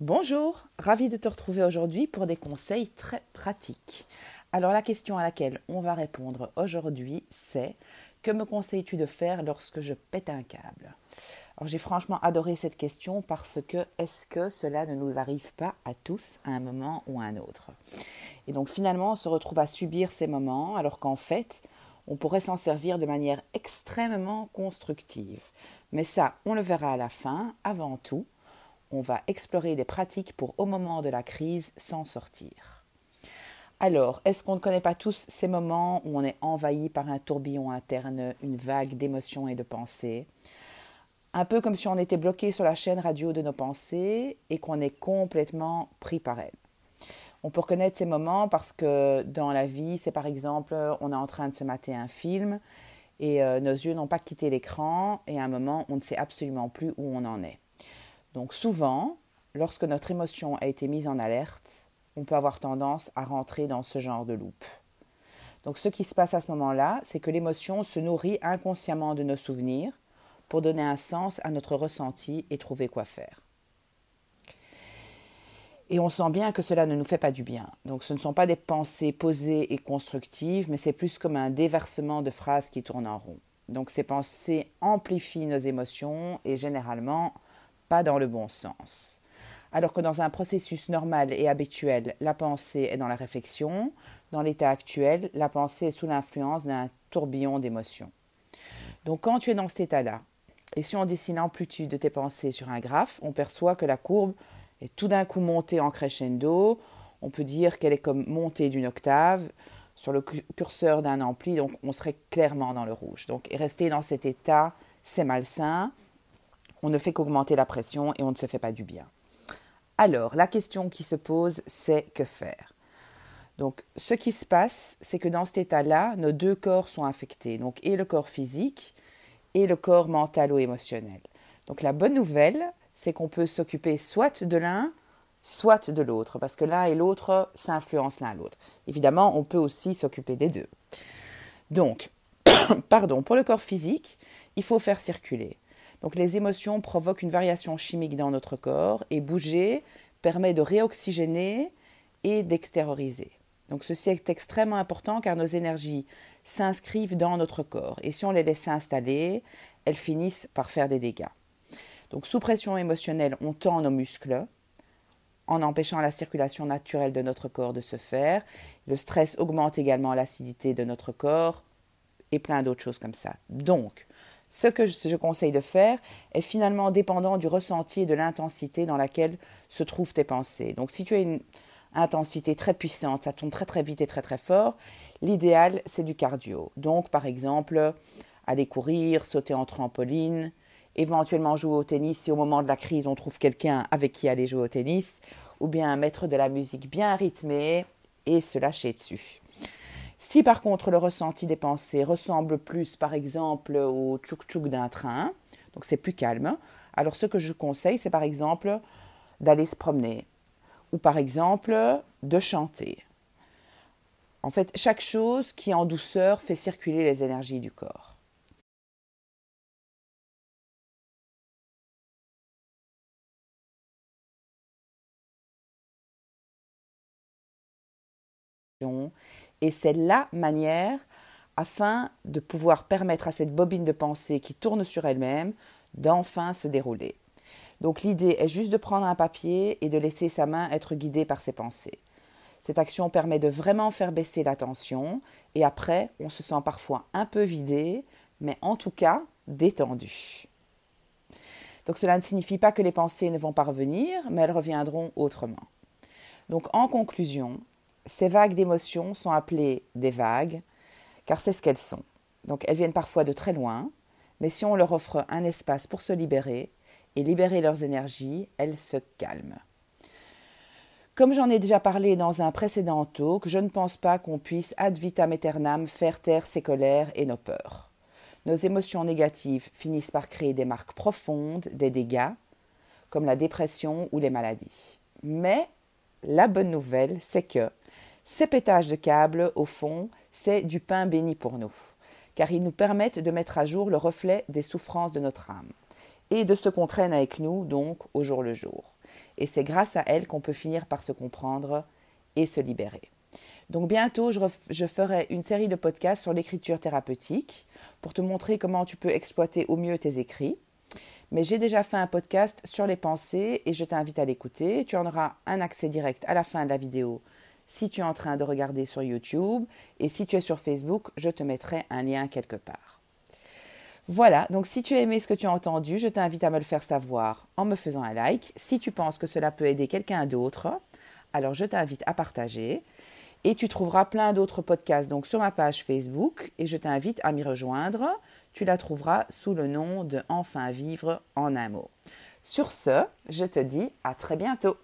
Bonjour, ravi de te retrouver aujourd'hui pour des conseils très pratiques. Alors la question à laquelle on va répondre aujourd'hui, c'est que me conseilles-tu de faire lorsque je pète un câble? Alors j'ai franchement adoré cette question parce que est-ce que cela ne nous arrive pas à tous à un moment ou à un autre? Et donc finalement on se retrouve à subir ces moments alors qu'en fait on pourrait s'en servir de manière extrêmement constructive. Mais ça, on le verra à la fin. Avant tout, on va explorer des pratiques pour, au moment de la crise, s'en sortir. Alors, est-ce qu'on ne connaît pas tous ces moments où on est envahi par un tourbillon interne, une vague d'émotions et de pensées? Un peu comme si on était bloqué sur la chaîne radio de nos pensées et qu'on est complètement pris par elles. On peut reconnaître ces moments parce que dans la vie, c'est par exemple, on est en train de se mater un film et euh, nos yeux n'ont pas quitté l'écran et à un moment, on ne sait absolument plus où on en est. Donc souvent, lorsque notre émotion a été mise en alerte, on peut avoir tendance à rentrer dans ce genre de loupe. Donc ce qui se passe à ce moment-là, c'est que l'émotion se nourrit inconsciemment de nos souvenirs pour donner un sens à notre ressenti et trouver quoi faire. Et on sent bien que cela ne nous fait pas du bien. Donc ce ne sont pas des pensées posées et constructives, mais c'est plus comme un déversement de phrases qui tournent en rond. Donc ces pensées amplifient nos émotions et généralement pas dans le bon sens. Alors que dans un processus normal et habituel, la pensée est dans la réflexion, dans l'état actuel, la pensée est sous l'influence d'un tourbillon d'émotions. Donc quand tu es dans cet état-là, et si on dessine l'amplitude de tes pensées sur un graphe, on perçoit que la courbe est tout d'un coup montée en crescendo. On peut dire qu'elle est comme montée d'une octave sur le curseur d'un ampli, donc on serait clairement dans le rouge. Donc rester dans cet état, c'est malsain. On ne fait qu'augmenter la pression et on ne se fait pas du bien. Alors, la question qui se pose, c'est que faire? Donc, ce qui se passe, c'est que dans cet état-là, nos deux corps sont affectés, donc et le corps physique et le corps mental ou émotionnel. Donc, la bonne nouvelle, c'est qu'on peut s'occuper soit de l'un, soit de l'autre, parce que l'un et l'autre s'influencent l'un l'autre. Évidemment, on peut aussi s'occuper des deux. Donc, pardon, pour le corps physique, il faut faire circuler. Donc les émotions provoquent une variation chimique dans notre corps et bouger permet de réoxygéner et d'extérioriser. Donc ceci est extrêmement important car nos énergies s'inscrivent dans notre corps et si on les laisse s'installer, elles finissent par faire des dégâts. Donc sous pression émotionnelle, on tend nos muscles en empêchant la circulation naturelle de notre corps de se faire. Le stress augmente également l'acidité de notre corps et plein d'autres choses comme ça. Donc, ce que je conseille de faire est finalement dépendant du ressenti et de l'intensité dans laquelle se trouvent tes pensées. Donc si tu as une intensité très puissante, ça tourne très très vite et très très fort, l'idéal c'est du cardio. Donc par exemple, aller courir, sauter en trampoline, éventuellement jouer au tennis si au moment de la crise on trouve quelqu'un avec qui aller jouer au tennis, ou bien mettre de la musique bien rythmée et se lâcher dessus. Si par contre le ressenti des pensées ressemble plus par exemple au tchouk-tchouk d'un train, donc c'est plus calme, alors ce que je conseille c'est par exemple d'aller se promener ou par exemple de chanter. En fait, chaque chose qui en douceur fait circuler les énergies du corps. Et c'est la manière afin de pouvoir permettre à cette bobine de pensée qui tourne sur elle-même d'enfin se dérouler. Donc l'idée est juste de prendre un papier et de laisser sa main être guidée par ses pensées. Cette action permet de vraiment faire baisser la tension et après on se sent parfois un peu vidé, mais en tout cas détendu. Donc cela ne signifie pas que les pensées ne vont pas revenir, mais elles reviendront autrement. Donc en conclusion, ces vagues d'émotions sont appelées des vagues, car c'est ce qu'elles sont. Donc elles viennent parfois de très loin, mais si on leur offre un espace pour se libérer et libérer leurs énergies, elles se calment. Comme j'en ai déjà parlé dans un précédent talk, je ne pense pas qu'on puisse ad vitam aeternam faire taire ses colères et nos peurs. Nos émotions négatives finissent par créer des marques profondes, des dégâts, comme la dépression ou les maladies. Mais la bonne nouvelle, c'est que ces pétages de câbles, au fond, c'est du pain béni pour nous, car ils nous permettent de mettre à jour le reflet des souffrances de notre âme. et de ce qu'on traîne avec nous, donc au jour le jour. Et c'est grâce à elles qu'on peut finir par se comprendre et se libérer. Donc bientôt, je, ferai une série de podcasts sur l'écriture thérapeutique pour te montrer comment tu peux exploiter au mieux tes écrits. Mais j'ai déjà fait un podcast sur les pensées et je t'invite à l'écouter. Tu en auras un accès direct à la fin de la vidéo si tu es en train de regarder sur YouTube et si tu es sur Facebook, je te mettrai un lien quelque part. Voilà, donc si tu as aimé ce que tu as entendu, je t'invite à me le faire savoir en me faisant un like. Si tu penses que cela peut aider quelqu'un d'autre, alors je t'invite à partager. Et tu trouveras plein d'autres podcasts donc sur ma page Facebook et je t'invite à m'y rejoindre. Tu la trouveras sous le nom de Enfin vivre en un mot. Sur ce, je te dis à très bientôt.